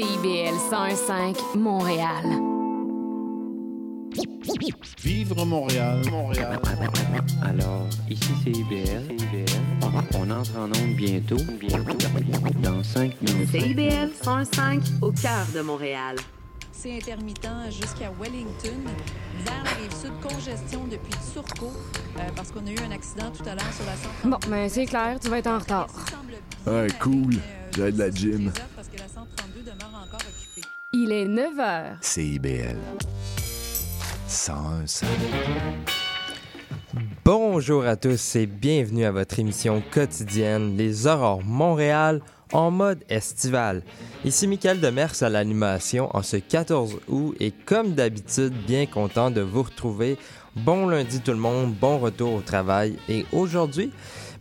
CIBL 105 Montréal. Vivre Montréal, Montréal. Alors, ici c'est IBL. On entre en onde bientôt, bientôt, dans 5 minutes. CIBL 105 au cœur de Montréal. C'est intermittent jusqu'à Wellington. Vers la rive sud, congestion depuis Turcot euh, parce qu'on a eu un accident tout à l'heure sur la 132. Bon, ben c'est clair, tu vas être en retard. Ouais, cool. J'ai de la gym. Il est 9 h. CIBL. 101 Bonjour à tous et bienvenue à votre émission quotidienne Les Aurores Montréal en mode estival. Ici Michael Demers à l'animation en ce 14 août et comme d'habitude, bien content de vous retrouver. Bon lundi tout le monde, bon retour au travail et aujourd'hui,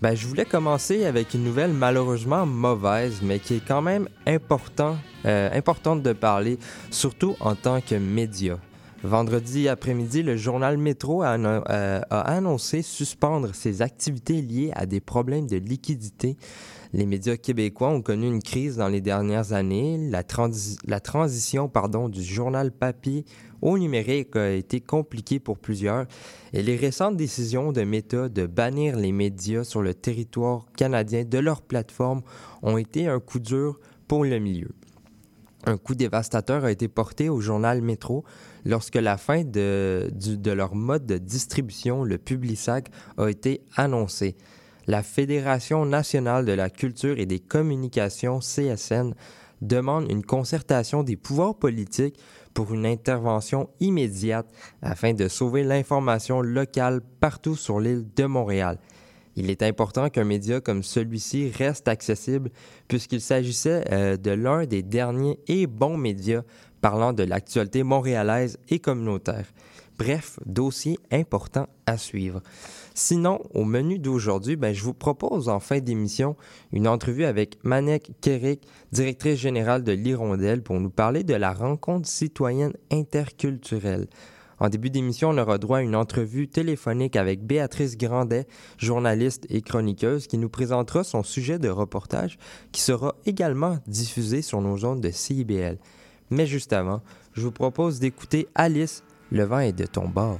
ben, je voulais commencer avec une nouvelle malheureusement mauvaise, mais qui est quand même important, euh, importante de parler, surtout en tant que média. Vendredi après-midi, le journal Métro euh, a annoncé suspendre ses activités liées à des problèmes de liquidité. Les médias québécois ont connu une crise dans les dernières années. La transition pardon, du journal papier au numérique a été compliquée pour plusieurs. Et les récentes décisions de Meta de bannir les médias sur le territoire canadien de leur plateforme ont été un coup dur pour le milieu. Un coup dévastateur a été porté au journal Métro lorsque la fin de, de leur mode de distribution, le Publisac, a été annoncée. La Fédération nationale de la culture et des communications, CSN, demande une concertation des pouvoirs politiques pour une intervention immédiate afin de sauver l'information locale partout sur l'île de Montréal. Il est important qu'un média comme celui-ci reste accessible puisqu'il s'agissait euh, de l'un des derniers et bons médias parlant de l'actualité montréalaise et communautaire. Bref, dossier important à suivre. Sinon, au menu d'aujourd'hui, ben, je vous propose en fin d'émission une entrevue avec Manek Kerik, directrice générale de l'Hirondelle, pour nous parler de la rencontre citoyenne interculturelle. En début d'émission, on aura droit à une entrevue téléphonique avec Béatrice Grandet, journaliste et chroniqueuse, qui nous présentera son sujet de reportage qui sera également diffusé sur nos ondes de CIBL. Mais juste avant, je vous propose d'écouter Alice, le vent est de ton bord.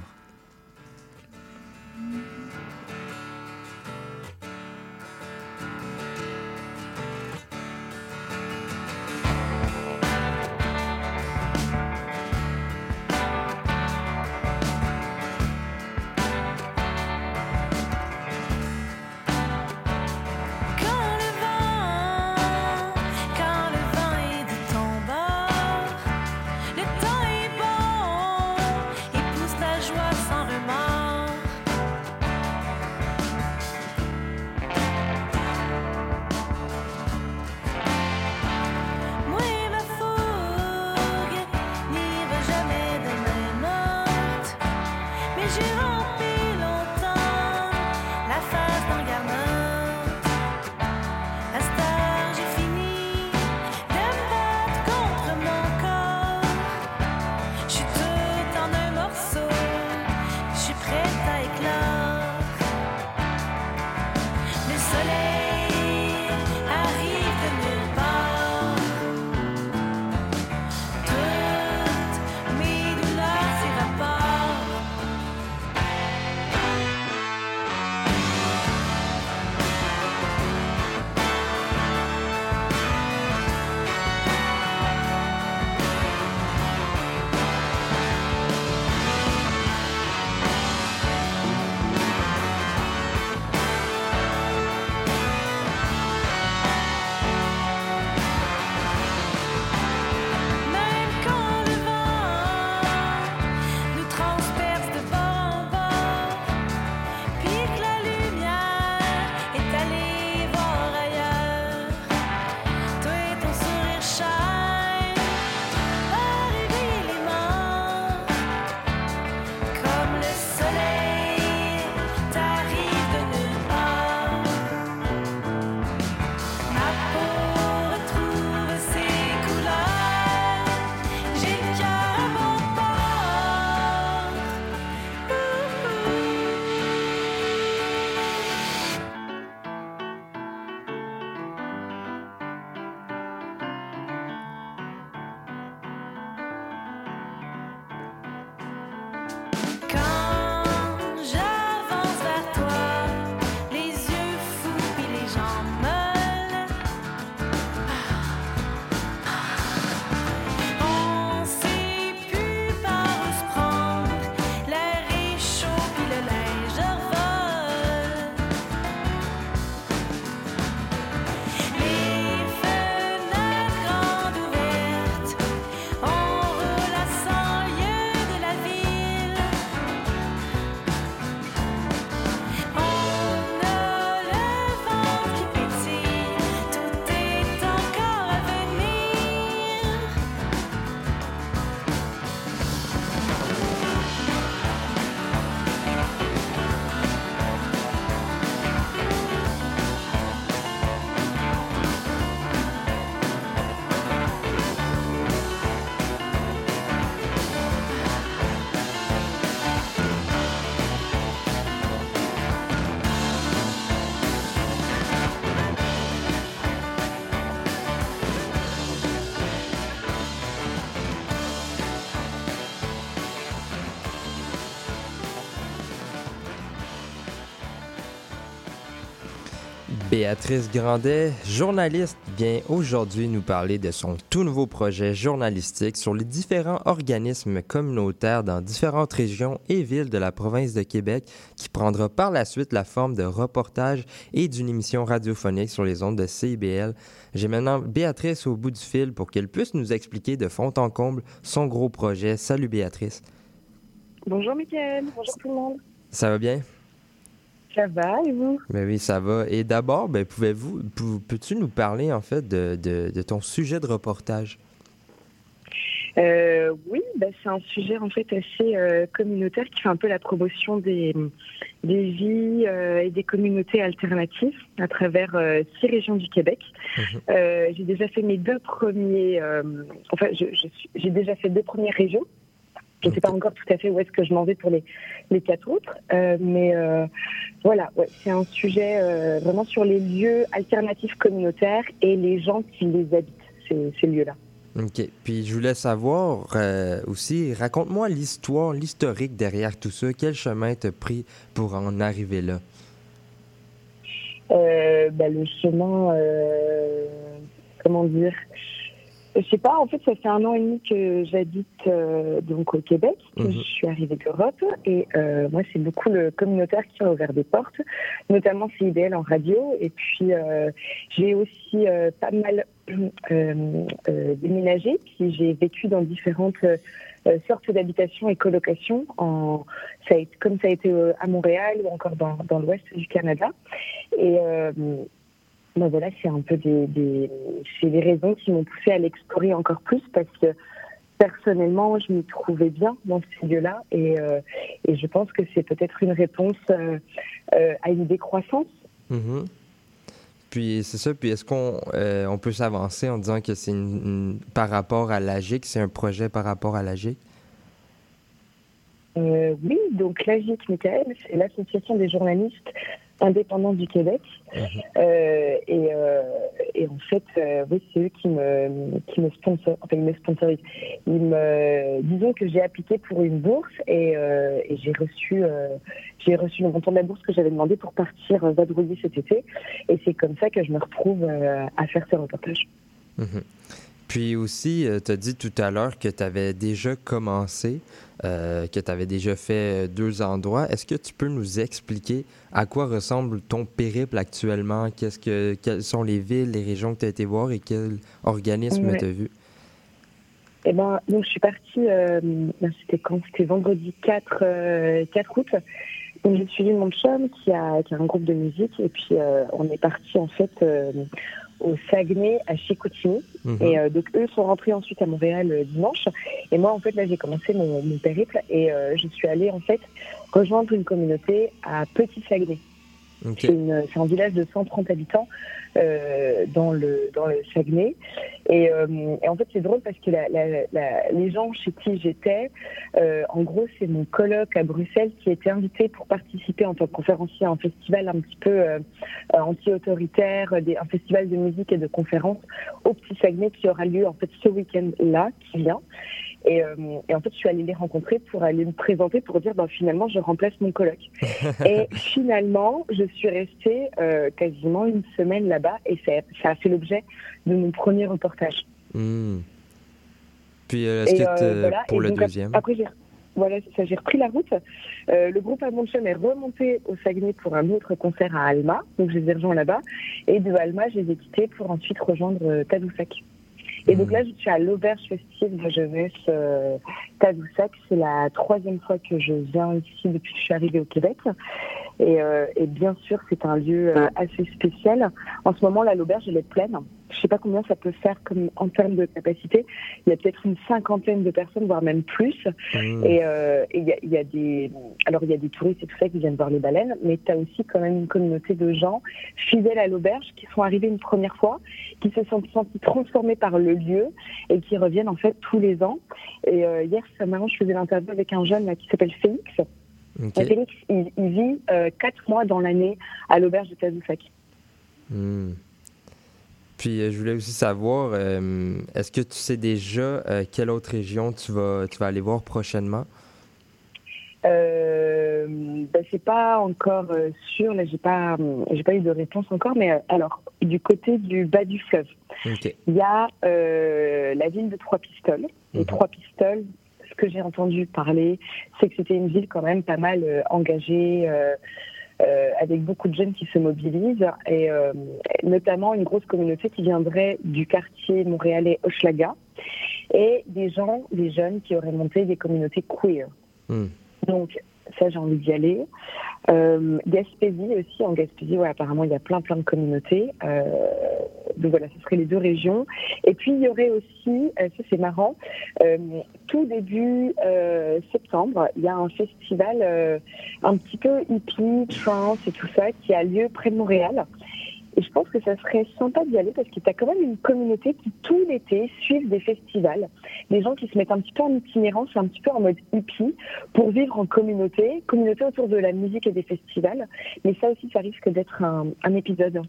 Béatrice Grandet, journaliste, vient aujourd'hui nous parler de son tout nouveau projet journalistique sur les différents organismes communautaires dans différentes régions et villes de la province de Québec qui prendra par la suite la forme de reportage et d'une émission radiophonique sur les ondes de CIBL. J'ai maintenant Béatrice au bout du fil pour qu'elle puisse nous expliquer de fond en comble son gros projet. Salut Béatrice. Bonjour Mickaël, bonjour tout le monde. Ça va bien? Ça va et vous? Ben oui, ça va. Et d'abord, ben, pouvez-vous, pou- peux-tu nous parler en fait de, de- de ton sujet de reportage? Euh, oui, bah, c'est un sujet en fait assez euh, communautaire qui fait un peu la promotion des, des vies euh, et des communautés alternatives à travers six régions du Québec. Mhm. J'ai déjà fait mes deux premiers, enfin je, je suis- j'ai déjà fait deux premières régions. Je ne sais pas encore tout à fait où est-ce que je m'en vais pour les, les quatre autres, euh, mais euh, voilà, ouais, c'est un sujet euh, vraiment sur les lieux alternatifs communautaires et les gens qui les habitent, ces, ces lieux-là. OK. Puis je voulais savoir aussi, raconte-moi l'histoire, l'historique derrière tout ça. Quel chemin t'as pris pour en arriver là? Bah, le chemin, comment dire? Je sais pas, en fait, ça fait un an et demi que j'habite euh, donc au Québec, que Mhm. je suis arrivée d'Europe, et euh, moi, c'est beaucoup le communautaire qui m'a ouvert des portes, notamment CIBL en radio, et puis euh, j'ai aussi pas mal déménagé, puis j'ai vécu dans différentes sortes d'habitations et colocations, en, ça a été, comme ça a été à Montréal ou encore dans, dans l'ouest du Canada. Et ben voilà, c'est un peu des, des, des raisons qui m'ont poussé à l'explorer encore plus parce que personnellement, je m'y trouvais bien dans ce milieu-là et, euh, et je pense que c'est peut-être une réponse euh, euh, à une décroissance. Mhm. Puis c'est ça. Puis est-ce qu'on on peut s'avancer en disant que c'est une- une- par rapport à l'AGIC, c'est un projet par rapport à l'AGIC? Oui, donc l'AGIC, Michael, c'est l'Association des journalistes indépendants du Québec. Euh, et, euh, et en fait, euh, oui, c'est eux qui me, qui me sponsorisent. Enfin, ils me sponsorisent. Ils me, disons que j'ai appliqué pour une bourse et, euh, et j'ai reçu, euh, j'ai reçu le montant de la bourse que j'avais demandé pour partir euh, vadrouiller cet été. Et c'est comme ça que je me retrouve euh, à faire ce reportage. Mhm. Puis aussi, tu as dit tout à l'heure que tu avais déjà commencé, euh, que tu avais déjà fait euh, deux endroits. Est-ce que tu peux nous expliquer à quoi ressemble ton périple actuellement? Qu'est-ce que, quelles sont les villes, les régions que tu as été voir et quel organisme Ouais. tu as vu? Eh ben, donc je suis partie, euh, ben, c'était quand? C'était vendredi 4, euh, 4 août. Donc j'ai suivi mon chum qui a, qui a un groupe de musique et puis euh, on est parti en fait euh, au Saguenay à Chicoutimi. Mhm. Et euh, donc eux sont rentrés ensuite à Montréal euh, dimanche. Et moi en fait là j'ai commencé mon, mon périple et euh, je suis allée en fait rejoindre une communauté à Petit Saguenay. OK. C'est un village de 130 habitants euh, dans le dans le Saguenay. Et, euh, et en fait, c'est drôle parce que la, la- la- les gens chez qui j'étais, euh, en gros, c'est mon colloque à Bruxelles qui a été invité pour participer en tant que conférencier à un festival un petit peu euh, euh, anti-autoritaire, un festival de musique et de conférences au Petit Saguenay qui aura lieu en fait ce week-end-là qui vient. Et, euh, et en fait, je suis allée les rencontrer pour aller me présenter pour dire, ben, finalement, je remplace mon colloque. et finalement, je suis restée euh, quasiment une semaine là-bas et ça, a fait l'objet de mon premier reportage. Hmm. Puis que euh, voilà. pour le deuxième? Après, j'ai voilà, ça, j'ai repris la route. Euh, le groupe Amonchum est remonté au Saguenay pour un autre concert à Alma, donc je les ai rejoints là-bas. Et de Alma, je les ai quittés pour ensuite rejoindre Tadoussac. Et donc Hmm. là, je suis à l'auberge festive de jeunesse euh, Tadoussac. C'est la troisième fois que je viens ici depuis que je suis arrivée au Québec. Et, euh, et bien sûr, c'est un lieu euh, assez spécial. En ce moment, là, l'auberge, elle est pleine. Je sais pas combien ça peut faire comme, en termes de capacité. Il y a peut-être une cinquantaine de personnes, voire même plus. Hmm. Et euh, il y, a, il y a des, alors il y a des touristes et tout ça qui viennent voir les baleines, mais tu as aussi quand même une communauté de gens fidèles à l'auberge qui sont arrivés une première fois, qui se sont sentis transformés par le lieu et qui reviennent en fait tous les ans. Et euh, hier, ça marrant, je faisais l'interview avec un jeune là, qui s'appelle Félix. OK. Et Félix, il, il vit euh, quatre mois dans l'année à l'auberge de Tazoufak. Hmm. Puis euh, je voulais aussi savoir, euh, est-ce que tu sais déjà euh, quelle autre région tu vas, tu vas aller voir prochainement? Euh, ben, c'est pas encore sûr, là j'ai pas, j'ai pas eu de réponse encore, mais alors du côté du bas du fleuve, il y a la ville de Trois-Pistoles. Les Mhm. Trois-Pistoles, ce que j'ai entendu parler, c'est que c'était une ville quand même pas mal euh, engagée, euh, euh, avec beaucoup de jeunes qui se mobilisent, et euh, notamment une grosse communauté qui viendrait du quartier montréalais Hochelaga, et des gens, des jeunes qui auraient monté des communautés queer. Hmm. Donc, ça, j'ai envie d'y aller. Euh, Gaspésie aussi, en Gaspésie, ouais, apparemment, il y a plein, plein de communautés. Euh, donc voilà, ce seraient les deux régions. Et puis, il y aurait aussi, euh, ça c'est marrant, euh, tout début euh, septembre, il y a un festival euh, un petit peu hippie, trance et tout ça, qui a lieu près de Montréal. Et je pense que ça serait sympa d'y aller parce que tu as quand même une communauté qui, tout l'été, suivent des festivals. Des gens qui se mettent un petit peu en itinérance, un petit peu en mode hippie, pour vivre en communauté, communauté autour de la musique et des festivals. Mais ça aussi, ça risque d'être un, un épisode.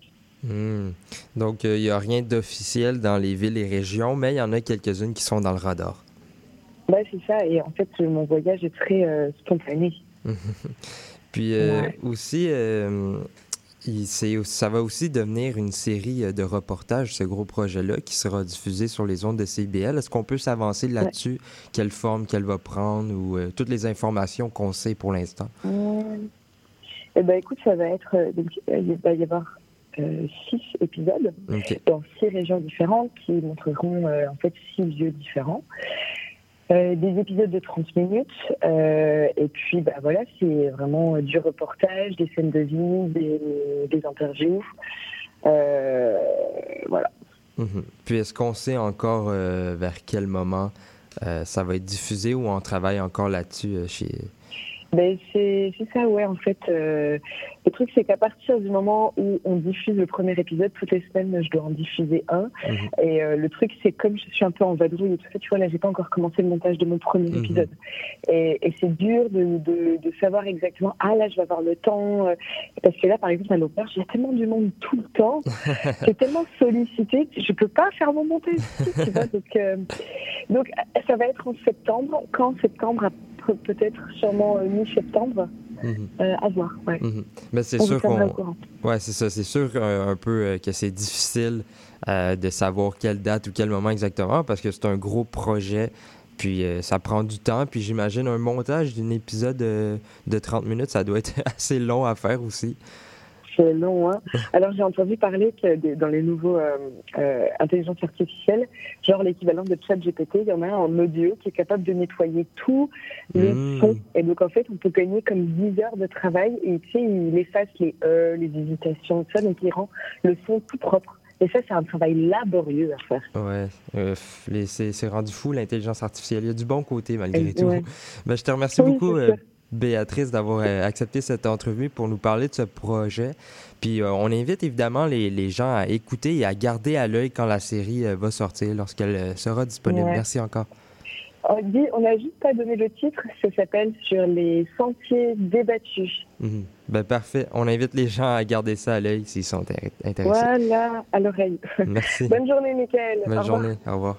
Hmm. Donc, il n'y a rien d'officiel dans les villes et régions, mais il y en a quelques-unes qui sont dans le radar. Ouais, c'est ça. Et en fait, mon voyage est très euh, spontané. Puis euh, Ouais. aussi, euh, il- ça va aussi devenir une série euh, de reportages, ce gros projet-là, qui sera diffusé sur les ondes de CIBL. Est-ce qu'on peut s'avancer là-dessus? Quelle forme qu'elle va prendre ou euh, toutes les informations qu'on sait pour l'instant? Eh ben, écoute, ça va être. euh, donc, euh, il va y avoir euh, six épisodes dans six régions différentes qui montreront euh, en fait six lieux différents. Euh, des épisodes de 30 minutes. euh, et puis, bah, voilà, c'est vraiment du reportage, des scènes de vie, des, interviews. Euh, voilà. Mhm. Puis est-ce qu'on sait encore vers quel moment ça va être diffusé ou on travaille encore là-dessus chez... Ben, c'est c'est ça, ouais, en fait. euh, le truc, c'est qu'à partir du moment où on diffuse le premier épisode, toutes les semaines, je dois en diffuser un. Mhm. Et euh, le truc, c'est comme je suis un peu en vadrouille et tout ça, tu vois, là, j'ai pas encore commencé le montage de mon premier Mhm. épisode. Et, et c'est dur de, de, de savoir exactement, ah là, je vais avoir le temps. euh, parce que là, par exemple, à l'auberge, il y a tellement du monde tout le temps. c'est tellement sollicité que je peux pas faire mon montage. tu vois, donc, euh, donc, ça va être en septembre. Quand septembre Peut-être sûrement euh, mi-septembre. Mhm. Euh, à voir, ouais. Mhm. Mais c'est sûr qu'on... courant. Ouais, c'est ça. C'est sûr euh, un peu euh, que c'est difficile de savoir quelle date ou quel moment exactement parce que c'est un gros projet. Puis ça prend du temps. Puis j'imagine un montage d'un épisode de 30 minutes, ça doit être assez long à faire aussi. C'est long, hein. Alors j'ai entendu parler que des- dans les nouveaux euh, euh, intelligences artificielles, genre l'équivalent de ChatGPT, il y en a un en audio qui est capable de nettoyer tout le Mm. son. Et donc en fait, on peut gagner comme 10 heures de travail et tu sais, il efface les E, les hésitations, tout ça, donc il rend le son tout propre. Et ça, c'est un travail laborieux à faire. Ouais, euh, les- c'est rendu fou l'intelligence artificielle. Il y a du bon côté malgré tout. ouais. Ben, je te remercie Oui, beaucoup. Béatrice, d'avoir euh, accepté cette entrevue pour nous parler de ce projet. Puis euh, on invite évidemment les, les gens à écouter et à garder à l'œil quand la série euh, va sortir, lorsqu'elle sera disponible. Ouais. Merci encore. On dit- on n'a juste pas donné le titre, ça s'appelle Sur les sentiers débattus. Mhm. Ben, parfait. On invite les gens à garder ça à l'œil s'ils sont intér- intéressés. Voilà, à l'oreille. Merci. Bonne journée, Mickaël. Au Bonne revoir. journée. Au revoir.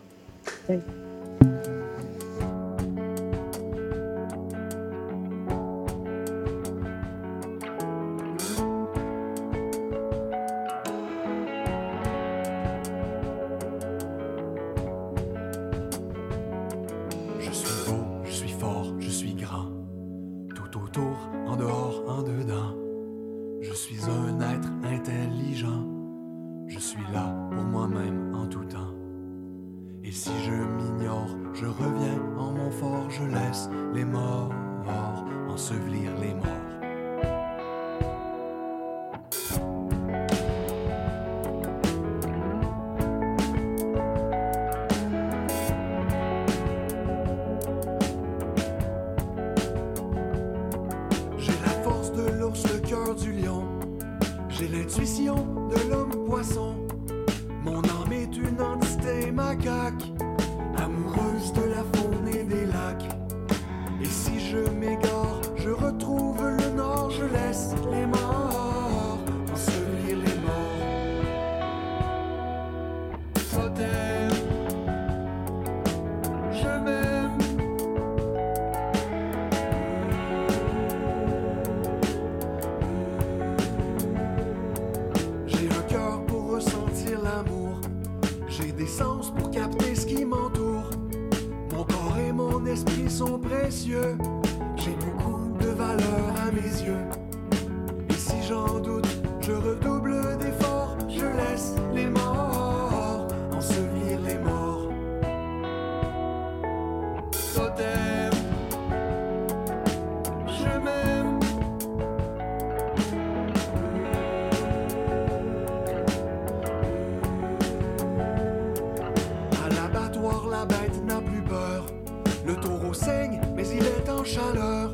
Saigne, mais il est en chaleur.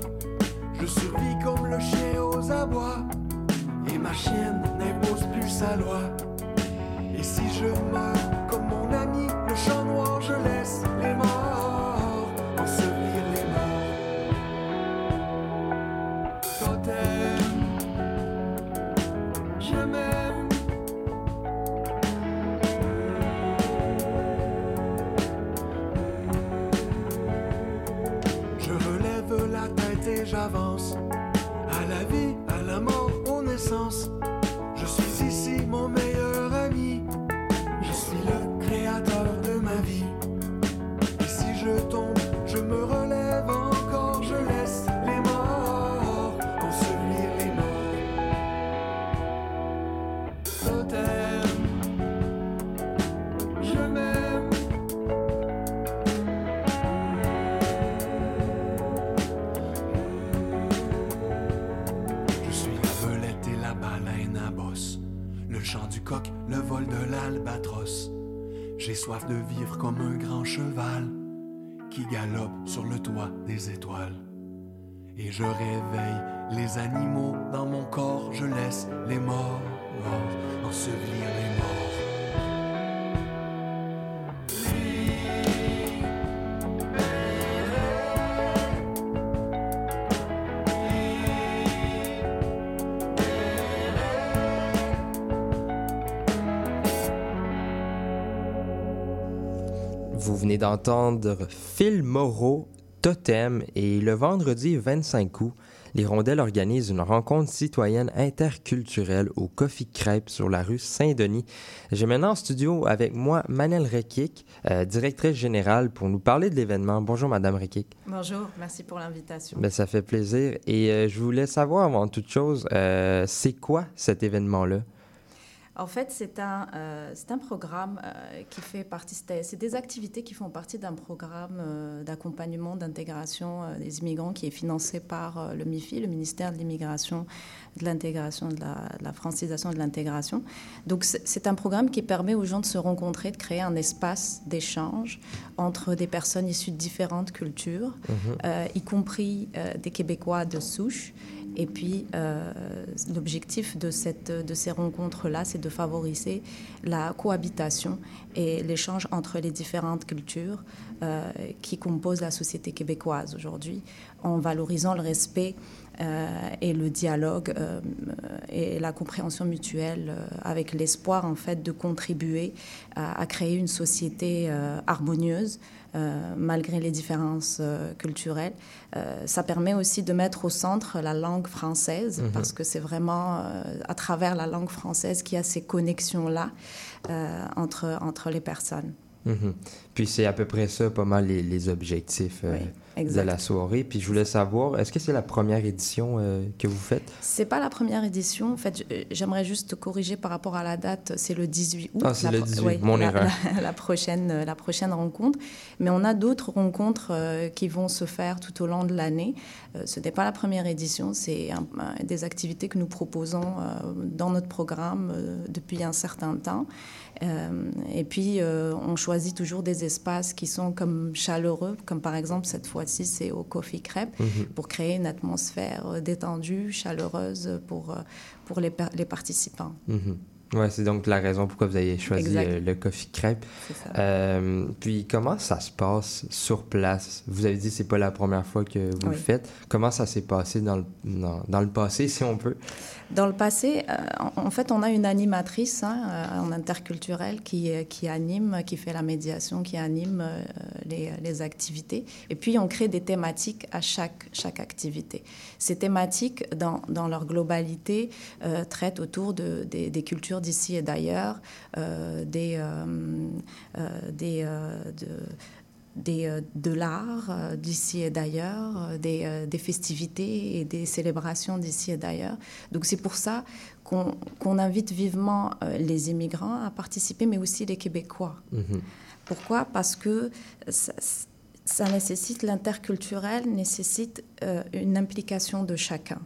Je survis comme le chien aux abois. Et ma chienne n'impose plus sa loi. Et si je meurs comme mon J'ai soif de vivre comme un grand cheval qui galope sur le toit des étoiles. Et je réveille les animaux dans mon corps, je laisse les morts ensevelir les morts. Venez d'entendre Phil Moreau, Totem, et le vendredi 25 août, les Rondelles organisent une rencontre citoyenne interculturelle au Coffee Crêpe sur la rue Saint-Denis. J'ai maintenant en studio avec moi Manel Rekik, euh, directrice générale, pour nous parler de l'événement. Bonjour, Madame Rekik. Bonjour, merci pour l'invitation. Ben, ça fait plaisir. Et euh, je voulais savoir avant toute chose, euh, c'est quoi cet événement-là? En fait, c'est un, euh, c'est un programme euh, qui fait partie, c'est des activités qui font partie d'un programme euh, d'accompagnement, d'intégration des immigrants qui est financé par le MIFI, le ministère de l'Immigration, de l'Intégration, de la, de la francisation et de l'intégration. Donc, c'est un programme qui permet aux gens de se rencontrer, de créer un espace d'échange entre des personnes issues de différentes cultures, euh, y compris des Québécois de souche. Et puis, euh, l'objectif de, cette, de ces rencontres-là, c'est de favoriser la cohabitation et l'échange entre les différentes cultures euh, qui composent la société québécoise aujourd'hui, en valorisant le respect euh, et le dialogue et la compréhension mutuelle avec l'espoir, en fait, de contribuer à, créer une société harmonieuse euh, malgré les différences euh, culturelles. Euh, ça permet aussi de mettre au centre la langue française, Mhm. parce que c'est vraiment à travers la langue française qu'il y a ces connexions-là entre, entre les personnes. Mhm. Puis c'est à peu près ça, pas mal les, les objectifs euh, de la soirée. Puis je voulais savoir, est-ce que c'est la première édition euh, que vous faites? C'est pas la première édition. En fait, je- j'aimerais juste corriger par rapport à la date. C'est le 18 août. Ah, c'est La le pro- 18, ouais, mon la, erreur. La, la prochaine, euh, la prochaine rencontre. Mais on a d'autres rencontres euh, qui vont se faire tout au long de l'année. Euh, ce n'est pas la première édition. C'est des activités que nous proposons euh, dans notre programme euh, depuis un certain temps. Euh, et puis, euh, on choisit toujours des espaces qui sont comme chaleureux, comme par exemple cette fois-ci, c'est au Coffee Crêpe, Mhm. pour créer une atmosphère euh, détendue, chaleureuse pour, pour les, les participants. Mhm. Ouais, c'est donc la raison pourquoi vous avez choisi Exact. euh, le coffee crêpe. Ça. Euh, puis comment ça se passe sur place? Vous avez dit que c'est pas la première fois que vous Oui. le faites. Comment ça s'est passé dans le, dans, dans le passé, si on peut? Dans le passé, euh, en, en fait, on a une animatrice hein, en interculturel qui, qui anime, qui fait la médiation, qui anime euh, les, les activités. Et puis, on crée des thématiques à chaque, chaque activité. Ces thématiques, dans, dans leur globalité, traitent autour de, des, des cultures d'ici et d'ailleurs, euh, des, euh, euh, des, de, des, de l'art d'ici et d'ailleurs, des, des festivités et des célébrations d'ici et d'ailleurs. Donc c'est pour ça qu'on invite vivement les immigrants à participer, mais aussi les Québécois. Mhm. Pourquoi? Parce que ça, ça nécessite, l'interculturel nécessite euh, une implication de chacun.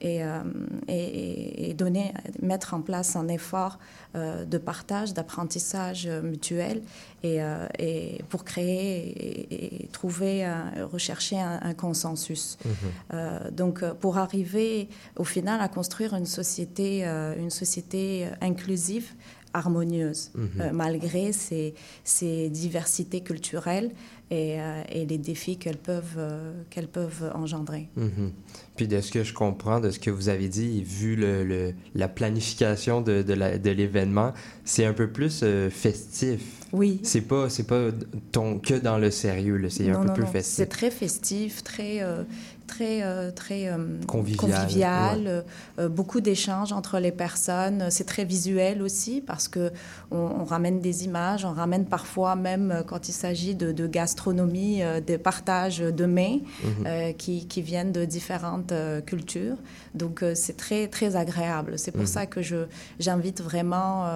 Et, euh, et, et donner, mettre en place un effort euh, de partage, d'apprentissage mutuel et, euh, et, pour créer et, trouver, rechercher un, un consensus. Euh, donc, pour arriver au final à construire une société, euh, une société inclusive, harmonieuse, Mhm. euh, malgré ces, ces diversités culturelles et, euh, et les défis qu'elles peuvent, euh, qu'elles peuvent engendrer. Mhm. Puis de ce que je comprends, de ce que vous avez dit, vu le, le- la planification de, de l'événement, c'est un peu plus festif. Oui. C'est pas, c'est pas ton, que dans le sérieux, c'est un Non, peu non, plus non. festif. C'est très festif, très, très, euh, très euh, Convivial, convivial, ouais. euh, beaucoup d'échanges entre les personnes. C'est très visuel aussi parce que on, on ramène des images, on ramène parfois même quand il s'agit de, de gastronomie, des partages de mets Mhm. qui, qui viennent de différentes cultures. Donc c'est très très agréable. C'est pour Mhm. ça que j'invite vraiment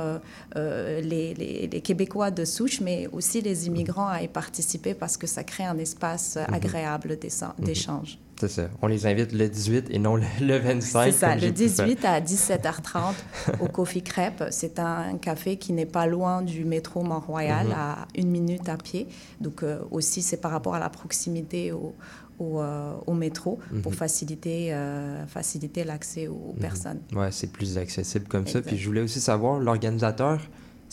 les, les- les Québécois de souche, mais aussi les immigrants à y participer parce que ça crée un espace Mhm. agréable d'échan- d'échange. C'est ça. On les invite le 18 et non le, le 25. C'est ça, le pu faire. 18 à 17h30 au Coffee Crêpe. C'est un café qui n'est pas loin du métro Mont-Royal, Mhm. à une minute à pied. Donc euh, aussi, c'est par rapport à la proximité au, au, euh, au métro pour Mhm. faciliter, euh, faciliter l'accès aux Mhm. personnes. Ouais, c'est plus accessible comme ça. Puis je voulais aussi savoir, l'organisateur,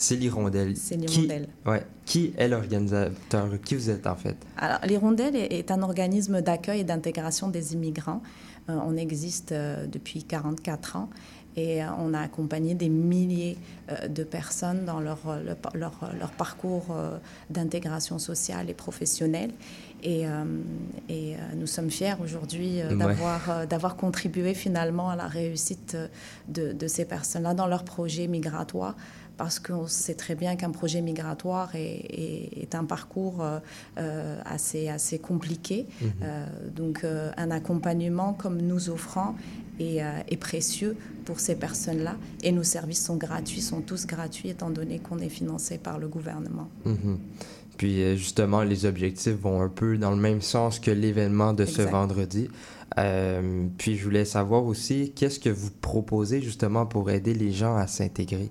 c'est l'Hirondelle. C'est Qui-. Ouais. Qui est l'organisateur? Qui vous êtes en fait? Alors, l'Hirondelle est, est un organisme d'accueil et d'intégration des immigrants. Euh, on existe euh, depuis 44 ans et euh, on a accompagné des milliers de personnes dans leur, leur, leur parcours d'intégration sociale et professionnelle. Et, et, nous sommes fiers aujourd'hui Ouais. d'avoir d'avoir contribué finalement à la réussite de, de ces personnes-là dans leur projet migratoire parce qu'on sait très bien qu'un projet migratoire est, est- est un parcours euh, euh, assez, assez compliqué. Mhm. Euh, donc un accompagnement comme nous offrons est, est précieux pour ces personnes-là. Et nos services sont gratuits, sont tous gratuits étant donné qu'on est financé par le gouvernement. Mhm. Puis justement, les objectifs vont un peu dans le même sens que l'événement de ce vendredi. Euh, puis je voulais savoir aussi, qu'est-ce que vous proposez justement pour aider les gens à s'intégrer?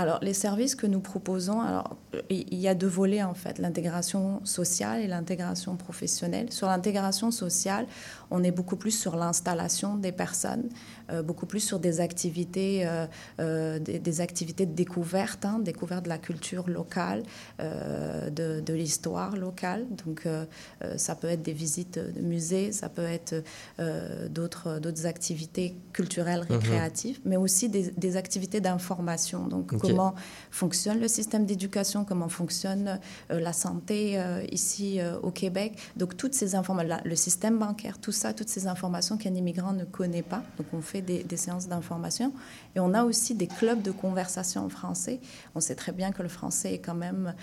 Alors, les services que nous proposons, alors, il y a deux volets en fait, l'intégration sociale et l'intégration professionnelle. Sur l'intégration sociale, on est beaucoup plus sur l'installation des personnes, euh, beaucoup plus sur des activités, euh, euh, des, des activités de découverte, hein, découverte de la culture locale, euh, de, de l'histoire locale. Donc, euh, euh, ça peut être des visites de musées, ça peut être euh, d'autres d'autres activités culturelles, Mhm. récréatives, mais aussi des, des activités d'information. Donc, comment fonctionne le système d'éducation, comment fonctionne euh, la santé euh, ici euh, au Québec. Donc, toutes ces informations, le système bancaire, tout ça, toutes ces informations qu'un immigrant ne connaît pas. Donc, on fait des, des séances d'information. Et on a aussi des clubs de conversation en français. On sait très bien que le français est quand même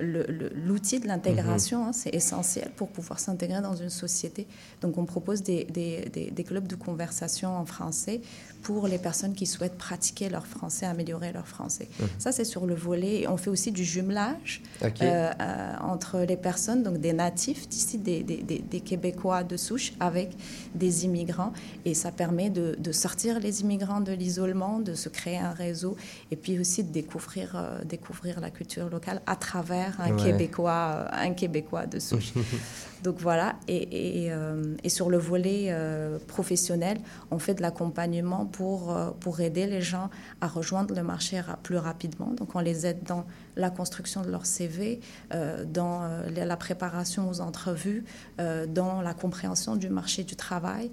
l'outil de l'intégration. hein. c'est essentiel pour pouvoir s'intégrer dans une société. Donc, on propose des, des- des- des clubs de conversation en français pour les personnes qui souhaitent pratiquer leur français, améliorer leur français. Mhm. Ça, c'est sur le volet. On fait aussi du jumelage euh, euh, entre les personnes, donc des natifs d'ici, des, des- des- des Québécois de souche, avec des immigrants. Et ça permet de, de sortir les immigrants de l'isolement, de se créer un réseau, et puis aussi de découvrir, euh, découvrir la culture locale à travers un, Ouais. Québécois, un Québécois de souche. Donc voilà, et, et, et sur le volet professionnel, on fait de l'accompagnement pour, pour aider les gens à rejoindre le marché ra- plus rapidement. Donc on les aide dans la construction de leur CV, euh, dans euh, la- préparation aux entrevues, euh, dans la compréhension du marché du travail.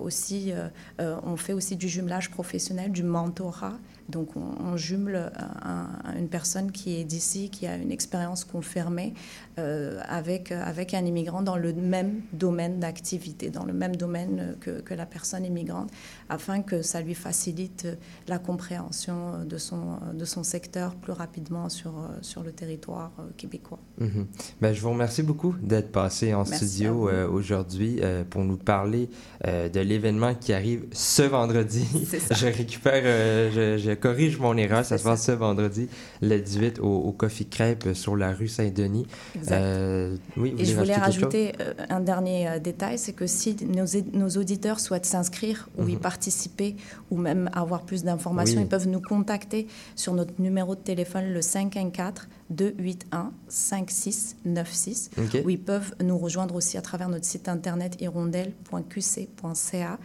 Aussi, on fait aussi du jumelage professionnel, du mentorat. Donc, on, on jumelle un- un- une personne qui est d'ici, qui a une expérience confirmée euh, avec, avec un immigrant dans le même domaine d'activité, dans le même domaine que, que la personne immigrante, afin que ça lui facilite la compréhension euh, de son, de son secteur plus rapidement sur, euh, sur le territoire euh, québécois. Mhm. Ben, je vous remercie beaucoup d'être passé en Merci studio euh, aujourd'hui euh, pour nous parler euh, de l'événement qui arrive ce vendredi. Je récupère, euh, je, je corrige mon erreur. Ça se passe ce vendredi, le 18, au, au Coffee Crêpe euh, sur la rue Saint-Denis. Euh, oui, vous Et je voulais rajouter euh, un dernier euh, détail, c'est que si nos, nos auditeurs souhaitent s'inscrire ou y Mhm. participer ou même avoir plus d'informations, Oui. ils peuvent nous contacter sur notre numéro de téléphone le 514 281 5696 OK. ou ils peuvent nous rejoindre aussi à travers notre site internet hirondelle.qc.ca.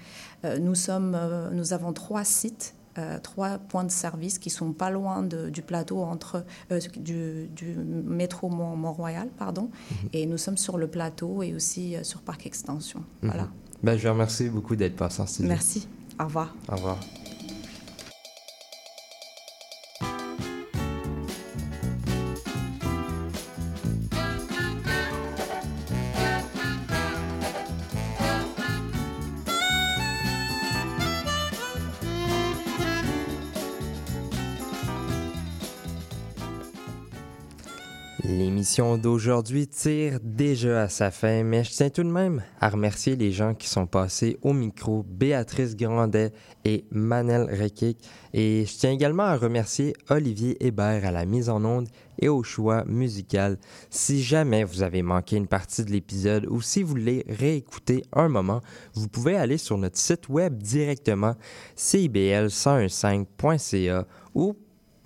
Euh, nous, sommes, euh, nous avons trois sites. Euh, trois points de service qui sont pas loin de- du plateau entre euh, du, du métro Mont- Mont-Royal, pardon, et nous sommes sur le plateau et aussi euh, sur Parc Extension. Voilà. Mhm. Ben, je vous remercie beaucoup d'être passé en studio. Merci. Au revoir. Au revoir. L'émission d'aujourd'hui tire déjà à sa fin, mais je tiens tout de même à remercier les gens qui sont passés au micro, Béatrice Grandet et Manel Rekic. Et je tiens également à remercier Olivier Hébert à la mise en onde et au choix musical. Si jamais vous avez manqué une partie de l'épisode ou si vous voulez réécouter un moment, vous pouvez aller sur notre site web directement, cibl1015.ca ou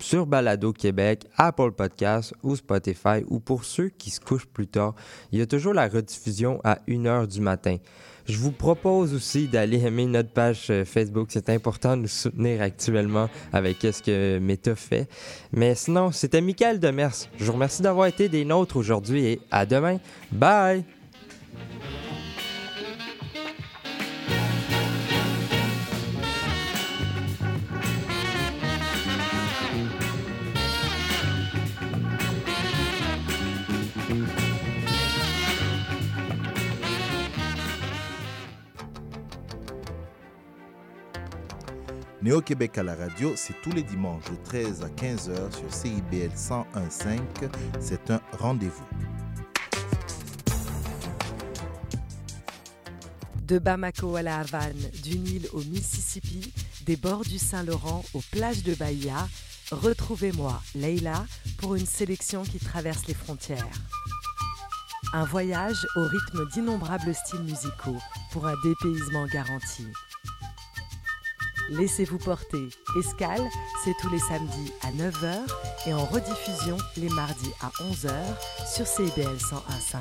sur Balado Québec, Apple Podcasts ou Spotify, ou pour ceux qui se couchent plus tard, il y a toujours la rediffusion à 1h du matin. Je vous propose aussi d'aller aimer notre page euh, Facebook. C'est important de nous soutenir actuellement avec ce que Meta fait. Mais sinon, c'était Michael Demers. Je vous remercie d'avoir été des nôtres aujourd'hui et à demain. Bye! Néo-Québec à la radio, c'est tous les dimanches de 13 à 15h sur CIBL 101.5. C'est un rendez-vous. De Bamako à la Havane, du Nil au Mississippi, des bords du Saint-Laurent aux plages de Bahia, retrouvez-moi, Leila, pour une sélection qui traverse les frontières. Un voyage au rythme d'innombrables styles musicaux pour un dépaysement garanti. Laissez-vous porter. Escale, c'est tous les samedis à 9h et en rediffusion les mardis à 11h sur CIBL 101.5.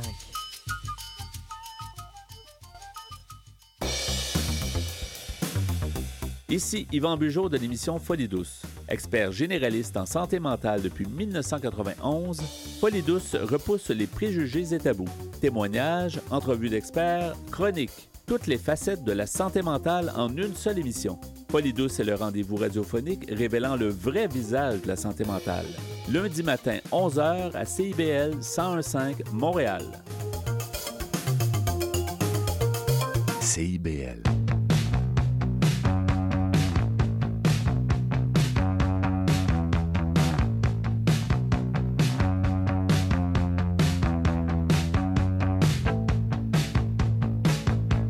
Ici Yvan Bugeaud de l'émission Folie douce. Expert généraliste en santé mentale depuis 1991, Folie douce repousse les préjugés et tabous. Témoignages, entrevues d'experts, chroniques, toutes les facettes de la santé mentale en une seule émission. Folie douce est le rendez-vous radiophonique révélant le vrai visage de la santé mentale. Lundi matin, 11h à CIBL 1015 Montréal. CIBL.